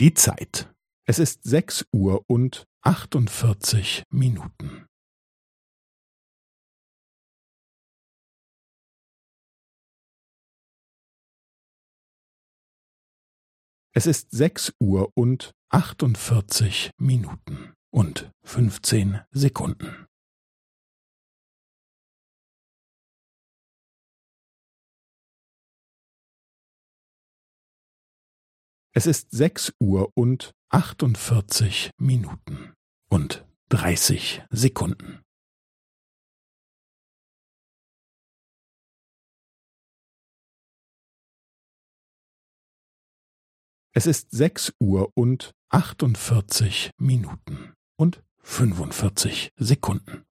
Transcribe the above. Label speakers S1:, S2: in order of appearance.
S1: Die Zeit. Es ist sechs Uhr und achtundvierzig Minuten. Es ist sechs Uhr und achtundvierzig Minuten und fünfzehn Sekunden. Es ist sechs Uhr und achtundvierzig Minuten und dreißig Sekunden. Es ist sechs Uhr und achtundvierzig Minuten und fünfundvierzig Sekunden.